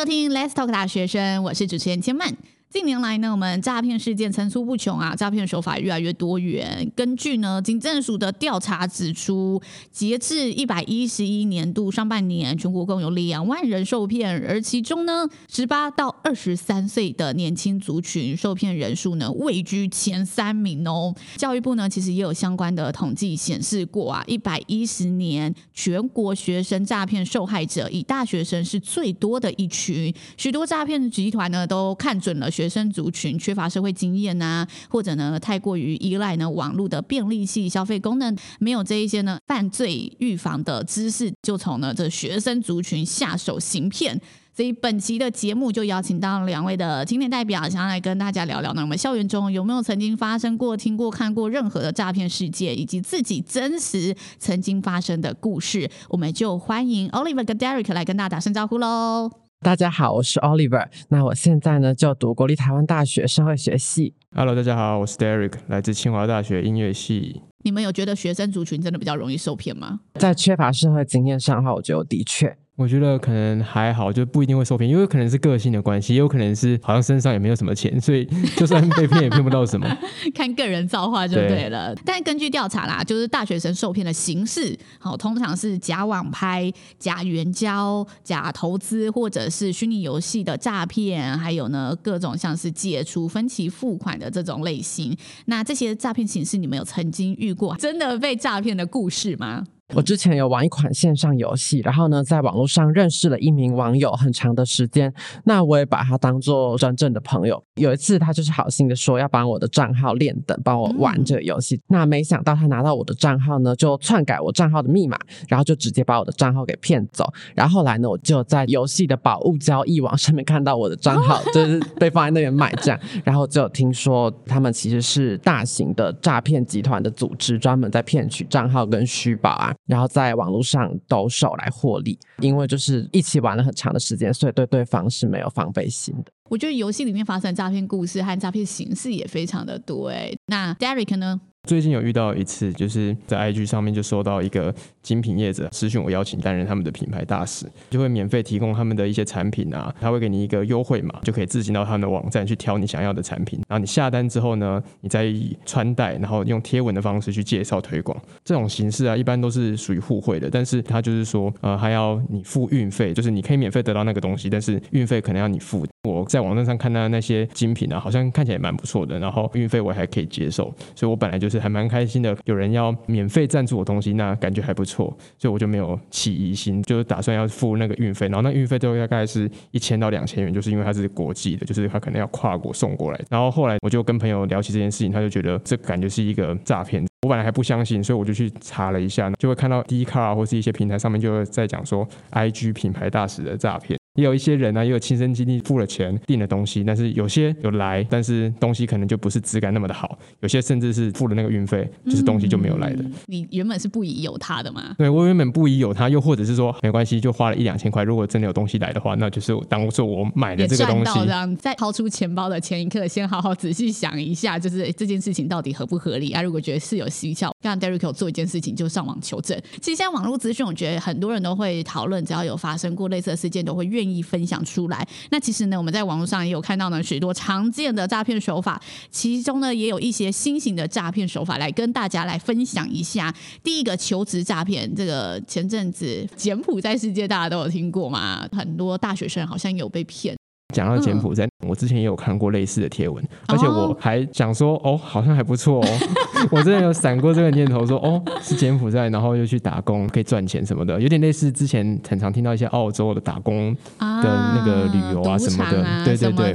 收听 Let's Talk 大学生，我是主持人千曼。近年来呢，我们诈骗事件层出不穷啊，诈骗手法越来越多元。根据呢，警政署的调查指出，截至一百一十一年度上半年，全国共有两万人受骗，而其中呢，十八到二十三岁的年轻族群受骗人数呢，位居前三名哦。教育部呢，其实也有相关的统计显示过啊，一百一十年全国学生诈骗受害者以大学生是最多的一群，许多诈骗集团呢，都看准了。学生族群缺乏社会经验呐、或者呢太过于依赖呢网络的便利性消费功能，没有这一些呢犯罪预防的知识，就从呢这学生族群下手行骗。所以本期的节目就邀请到两位的青年代表，想要来跟大家聊聊呢，我们校园中有没有曾经发生过、听过、看过任何的诈骗事件，以及自己真实曾经发生的故事。我们就欢迎 Oliver 跟 Derek 来跟大家打声招呼喽。大家好，我是 Oliver。那我现在呢就读国立台湾大学社会学系。Hello，大家好，我是 Derek，来自清华大学音乐系。你们有觉得学生族群真的比较容易受骗吗？在缺乏社会经验上的话，我觉得的确。我觉得可能还好，就不一定会受骗，因为可能是个性的关系，也有可能是好像身上也没有什么钱，所以 就算被骗也骗不到什么。看个人造化就对了。对。但根据调查啦，就是大学生受骗的形式，好，通常是假网拍、假援交、假投资，或者是虚拟游戏的诈骗，还有呢各种像是解除分期付款的这种类型。那这些诈骗形式，你们有曾经遇过真的被诈骗的故事吗？我之前有玩一款线上游戏，然后呢，在网络上认识了一名网友很长的时间，那我也把他当做真正的朋友。有一次，他就是好心的说要帮我的账号练等，帮我玩这个游戏。嗯。那没想到他拿到我的账号呢，就篡改我账号的密码，然后就直接把我的账号给骗走。然后后来呢，我就在游戏的宝物交易网上面看到我的账号就是被放在那边卖这样，然后就听说他们其实是大型的诈骗集团的组织，专门在骗取账号跟虚宝啊。然后在网络上抖手来获利，因为就是一起玩了很长的时间，所以对对方是没有防备心的。我觉得游戏里面发生诈骗故事和诈骗形式也非常的多哎。那 Derek 呢？最近有遇到一次，就是在 IG 上面就收到一个精品业者私讯我，邀请担任他们的品牌大使，就会免费提供他们的一些产品啊，他会给你一个优惠码，就可以自行到他们的网站去挑你想要的产品，然后你下单之后呢，你再以穿戴，然后用贴文的方式去介绍推广。这种形式啊，一般都是属于互惠的，但是他就是说，呃，还要你付运费，就是你可以免费得到那个东西，但是运费可能要你付。我在网站上看到那些精品啊，好像看起来蛮不错的，然后运费我还可以接受，所以我本来就是还蛮开心的，有人要免费赞助我东西，那感觉还不错，所以我就没有起疑心，就是打算要付那个运费，然后那运费都大概是一千到两千元，就是因为它是国际的，就是它可能要跨国送过来。然后后来我就跟朋友聊起这件事情，他就觉得这感觉是一个诈骗，我本来还不相信，所以我就去查了一下，就会看到 d c a r 或是一些平台上面就在讲说 IG 品牌大使的诈骗。也有一些人呢、啊，也有亲身经历，付了钱订了东西，但是有些有来，但是东西可能就不是质感那么的好，有些甚至是付了那个运费，就是东西就没有来的。嗯、你原本是不疑有他的吗？对，我原本不疑有他，又或者是说没关系，就花了一两千块，如果真的有东西来的话，那就是当做我买的这个东西。这样，在掏出钱包的前一刻，先好好仔细想一下，就是这件事情到底合不合理啊？如果觉得是有蹊跷，让 Derek 做一件事情，就上网求证。其实现在网络资讯，我觉得很多人都会讨论，只要有发生过类似的事件，都会愿意分享出。来，那其实呢，我们在网络上也有看到呢许多常见的诈骗手法，其中呢也有一些新型的诈骗手法来跟大家来分享一下。第一个求职诈骗，这个前阵子柬埔寨事件大家都有听过吗？很多大学生好像有被骗。讲到柬埔寨，我之前也有看过类似的贴文，而且我还想说，哦，好像还不错哦。我真的有闪过这个念头说，说哦，是柬埔寨，然后又去打工，可以赚钱什么的，有点类似之前很常听到一些澳洲的打工的那个旅游啊什么的，啊，对对对，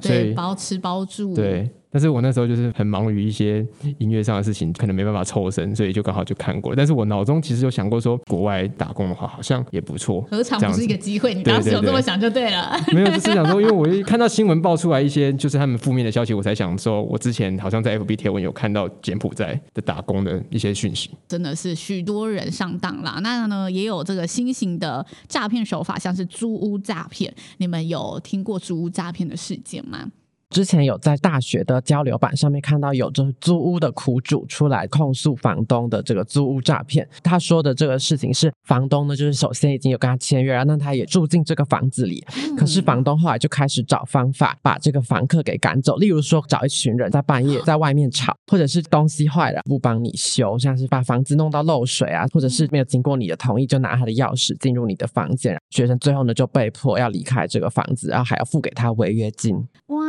对，包吃包住，对。但是我那时候就是很忙于一些音乐上的事情，可能没办法抽身，所以就刚好就看过。但是我脑中其实有想过说，国外打工的话好像也不错，何尝不是一个机会？你当时有这么想就对了。没有，就是想说，因为我一看到新闻爆出来一些就是他们负面的消息，我才想说，我之前好像在 FB 贴文有看到柬埔寨的打工的一些讯息，真的是许多人上当啦。那呢，也有这个新型的诈骗手法，像是租屋诈骗。你们有听过租屋诈骗的事件吗？之前有在大学的交流版上面看到有着租屋的苦主出来控诉房东的这个租屋诈骗。他说的这个事情是，房东呢就是首先已经有跟他签约，然后那他也住进这个房子里，可是房东后来就开始找方法把这个房客给赶走，例如说找一群人在半夜在外面吵，或者是东西坏了不帮你修，像是把房子弄到漏水啊，或者是没有经过你的同意就拿他的钥匙进入你的房间，学生最后呢就被迫要离开这个房子，然后还要付给他违约金。哇，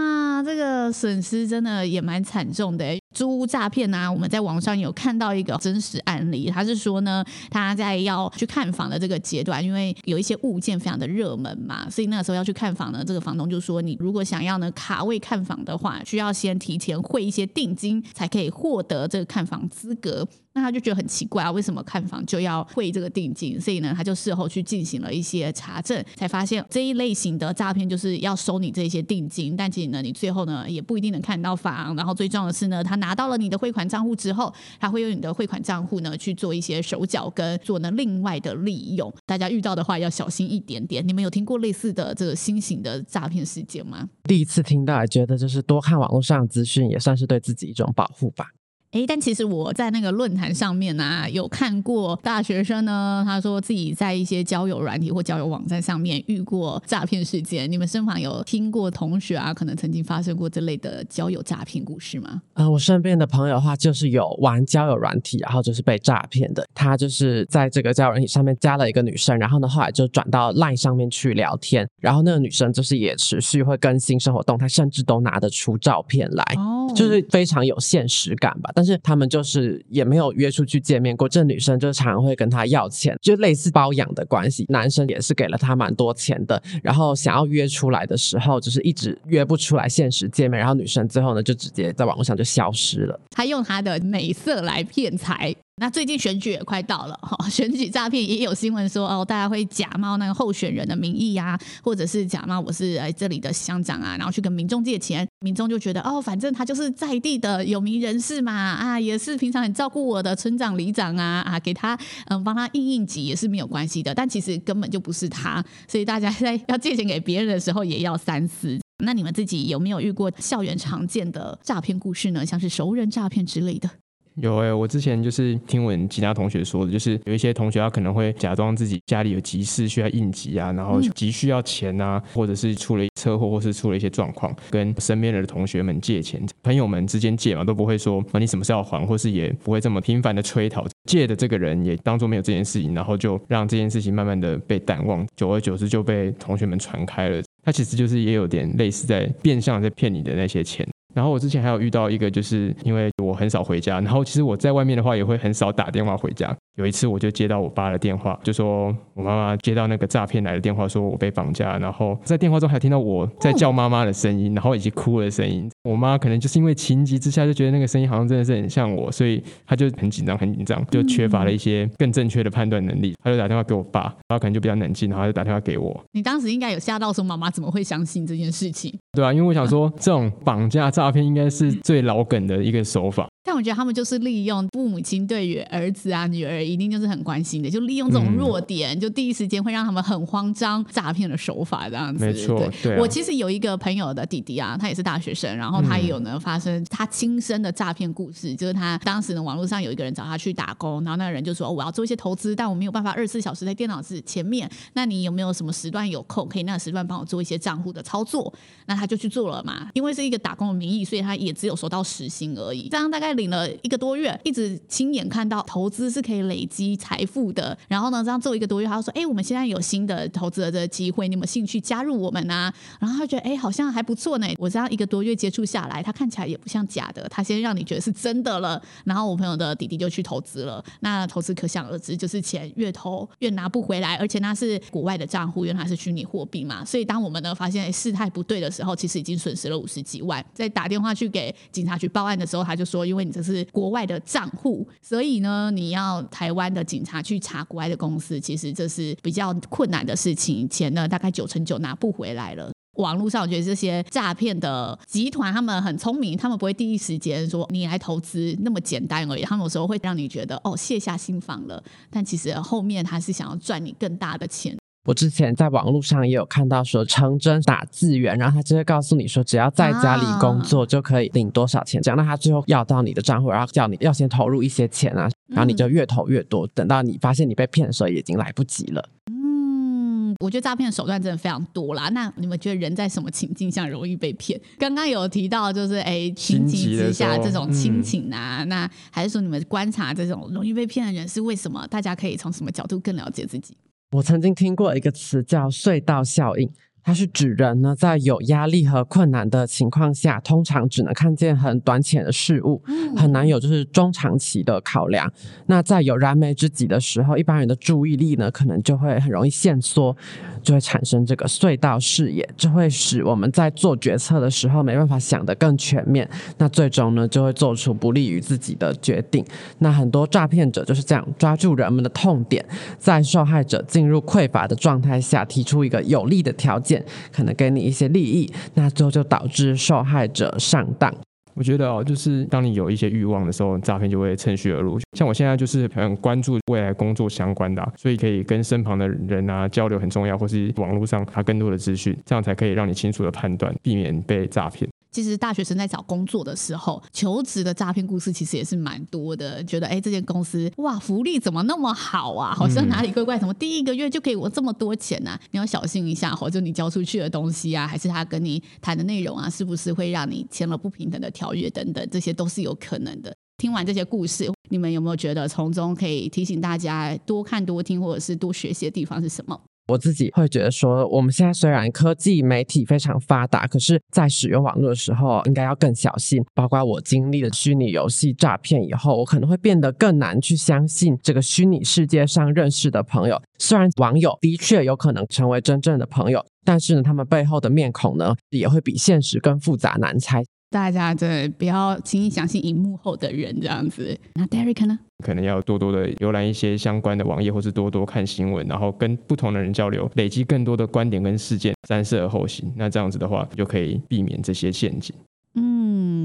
这个损失真的也蛮惨重的。租屋诈骗啊，我们在网上有看到一个真实案例，他是说呢，他在要去看房的这个阶段，因为有一些物件非常的热门嘛，所以那个时候要去看房呢，这个房东就说，你如果想要呢卡位看房的话，需要先提前汇一些定金，才可以获得这个看房资格。那他就觉得很奇怪啊，为什么看房就要汇这个定金？所以呢，他就事后去进行了一些查证，才发现这一类型的诈骗就是要收你这些定金，但其实呢，你最后呢也不一定能看到房。然后最重要的是呢，他拿到了你的汇款账户之后，他会用你的汇款账户呢去做一些手脚跟做呢另外的利用。大家遇到的话要小心一点点。你们有听过类似的这个新型的诈骗事件吗？第一次听到，觉得就是多看网络上资讯，也算是对自己一种保护吧。诶，但其实我在那个论坛上面啊，有看过大学生呢，他说自己在一些交友软体或交友网站上面遇过诈骗事件。你们身旁有听过同学啊，可能曾经发生过这类的交友诈骗故事吗？呃，我身边的朋友的话，就是有玩交友软体，然后就是被诈骗的。他就是在这个交友软体上面加了一个女生，然后呢，后来就转到 Line 上面去聊天，然后那个女生就是也持续会更新生活动态，甚至都拿得出照片来，哦，就是非常有现实感吧。但是他们就是也没有约出去见面过，这女生就常常会跟他要钱，就类似包养的关系。男生也是给了他蛮多钱的，然后想要约出来的时候，就是一直约不出来现实见面，然后女生最后呢就直接在网络上就消失了。他用他的美色来骗财。那最近选举也快到了哈，选举诈骗也有新闻说哦，大家会假冒那个候选人的名义呀，或者是假冒我是哎这里的乡长啊，然后去跟民众借钱，民众就觉得哦，反正他就是在地的有名人士嘛，啊，也是平常很照顾我的村长里长啊，啊，给他嗯帮他应应急也是没有关系的，但其实根本就不是他，所以大家在 要借钱给别人的时候也要三思。那你们自己有没有遇过校园常见的诈骗故事呢？像是熟人诈骗之类的？有哎、欸，我之前就是听闻其他同学说的，就是有一些同学他可能会假装自己家里有急事需要应急啊，然后急需要钱啊，或者是出了车祸或是出了一些状况，跟身边的同学们借钱，朋友们之间借嘛，都不会说啊你什么时候要还，或是也不会这么频繁的催讨，借的这个人也当做没有这件事情，然后就让这件事情慢慢的被淡忘，久而久之就被同学们传开了。他其实就是也有点类似在变相在骗你的那些钱。然后我之前还有遇到一个，就是因为我很少回家，然后其实我在外面的话也会很少打电话回家。有一次我就接到我爸的电话，就说我妈妈接到那个诈骗来的电话，说我被绑架，然后在电话中还听到我在叫妈妈的声音，然后以及哭的声音。我妈可能就是因为情急之下就觉得那个声音好像真的是很像我，所以她就很紧张，很紧张，就缺乏了一些更正确的判断能力。她就打电话给我爸，然后可能就比较冷静，然后就打电话给我。你当时应该有吓到说妈妈怎么会相信这件事情？对啊，因为我想说这种绑架诈骗应该是最老梗的一个手法。但我觉得他们就是利用父母亲对于儿子啊、女儿一定就是很关心的，就利用这种弱点，嗯、就第一时间会让他们很慌张，诈骗的手法这样子。没错，对。对啊、我其实有一个朋友的弟弟啊，他也是大学生，然后他也有呢发生他亲身的诈骗故事，嗯、就是他当时呢网络上有一个人找他去打工，然后那个人就说、哦、我要做一些投资，但我没有办法二十四小时在电脑子前面，那你有没有什么时段有空，可以那个时段帮我做一些账户的操作？那他就去做了嘛，因为是一个打工的名义，所以他也只有收到时薪而已，这样大概领了一个多。月一直亲眼看到投资是可以累积财富的，然后呢，这样做一个多月，他就说：“哎，我们现在有新的投资的这个机会，你们兴趣加入我们啊？”然后他觉得：“哎，好像还不错呢。”我这样一个多月接触下来，他看起来也不像假的，他先让你觉得是真的了。然后我朋友的弟弟就去投资了，那投资可想而知，就是钱越投越拿不回来，而且那是国外的账户，因为它是虚拟货币嘛。所以当我们呢发现事态不对的时候，其实已经损失了五十几万。在打电话去给警察局报案的时候，他就说：“因为这是国外。”的账户，所以呢，你要台湾的警察去查国外的公司，其实这是比较困难的事情，钱呢大概九成九拿不回来了。网络上我觉得这些诈骗的集团，他们很聪明，他们不会第一时间说你来投资那么简单而已，他们有时候会让你觉得哦卸下心防了，但其实后面他是想要赚你更大的钱。我之前在网络上也有看到说，成真打字员，然后他就会告诉你说，只要在家里工作就可以领多少钱，这样，那他最后要到你的账户，然后叫你要先投入一些钱啊，然后你就越投越多，等到你发现你被骗的时候，已经来不及了。嗯，我觉得诈骗手段真的非常多啦。那你们觉得人在什么情境下容易被骗？刚刚有提到就是哎，情急之下这种亲情啊，那还是说你们观察这种容易被骗的人是为什么？大家可以从什么角度更了解自己？我曾经听过一个词叫“隧道效应”。它是指人呢，在有压力和困难的情况下，通常只能看见很短浅的事物，很难有就是中长期的考量。那在有燃眉之急的时候，一般人的注意力呢，可能就会很容易限缩，就会产生这个隧道视野，这会使我们在做决策的时候没办法想得更全面。那最终呢，就会做出不利于自己的决定。那很多诈骗者就是这样抓住人们的痛点，在受害者进入匮乏的状态下，提出一个有利的条件。可能给你一些利益，那最后就导致受害者上当。我觉得哦，就是当你有一些欲望的时候，诈骗就会趁虚而入。像我现在就是很关注未来工作相关的，所以可以跟身旁的人啊交流很重要，或是网络上查更多的资讯，这样才可以让你清楚的判断，避免被诈骗。其实大学生在找工作的时候，求职的诈骗故事其实也是蛮多的。觉得哎，这间公司哇，福利怎么那么好啊？好像哪里怪怪，什么第一个月就给我这么多钱啊？你要小心一下，或者你交出去的东西啊，还是他跟你谈的内容啊，是不是会让你签了不平等的条约等等，这些都是有可能的。听完这些故事，你们有没有觉得从中可以提醒大家多看多听，或者是多学习的地方是什么？我自己会觉得说，我们现在虽然科技媒体非常发达，可是，在使用网络的时候，应该要更小心。包括我经历了虚拟游戏诈骗以后，我可能会变得更难去相信这个虚拟世界上认识的朋友。虽然网友的确有可能成为真正的朋友，但是呢，他们背后的面孔呢，也会比现实更复杂难猜。大家对不要轻易相信荧幕后的人这样子。那 Derek 呢？可能要多多的浏览一些相关的网页，或是多多看新闻，然后跟不同的人交流，累积更多的观点跟事件，三思而后行。那这样子的话，就可以避免这些陷阱。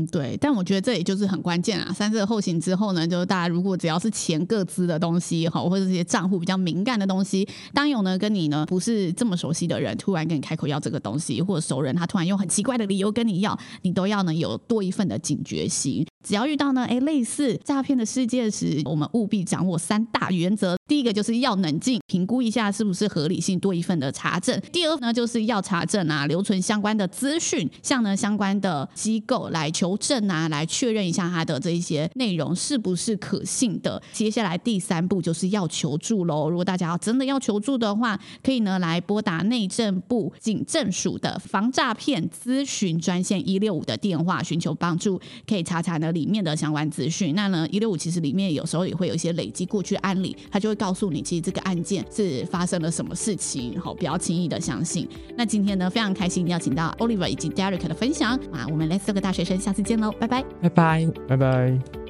对，但我觉得这也就是很关键啊。三思而后行之后呢，就是大家如果只要是钱各资的东西哈，或者这些账户比较敏感的东西，当有呢跟你呢不是这么熟悉的人突然跟你开口要这个东西，或者熟人他突然用很奇怪的理由跟你要，你都要呢有多一份的警觉心。只要遇到呢，哎，类似诈骗的事件时，我们务必掌握三大原则。第一个就是要冷静，评估一下是不是合理性，多一份的查证。第二呢，就是要查证啊，留存相关的资讯，向呢相关的机构来求证啊，来确认一下它的这一些内容是不是可信的。接下来第三步就是要求助喽。如果大家要真的要求助的话，可以呢来拨打内政部警政署的防诈骗咨询专线一六五的电话寻求帮助，可以查查呢。里面的相关资讯，那呢，一六五其实里面有时候也会有一些累积过去案例，它就会告诉你，其实这个案件是发生了什么事情，好，不要轻易的相信。那今天呢，非常开心邀请到 Oliver 以及 Derek 的分享啊，我们 Let's Talk 大学生，下次见喽，拜拜，拜拜，拜拜。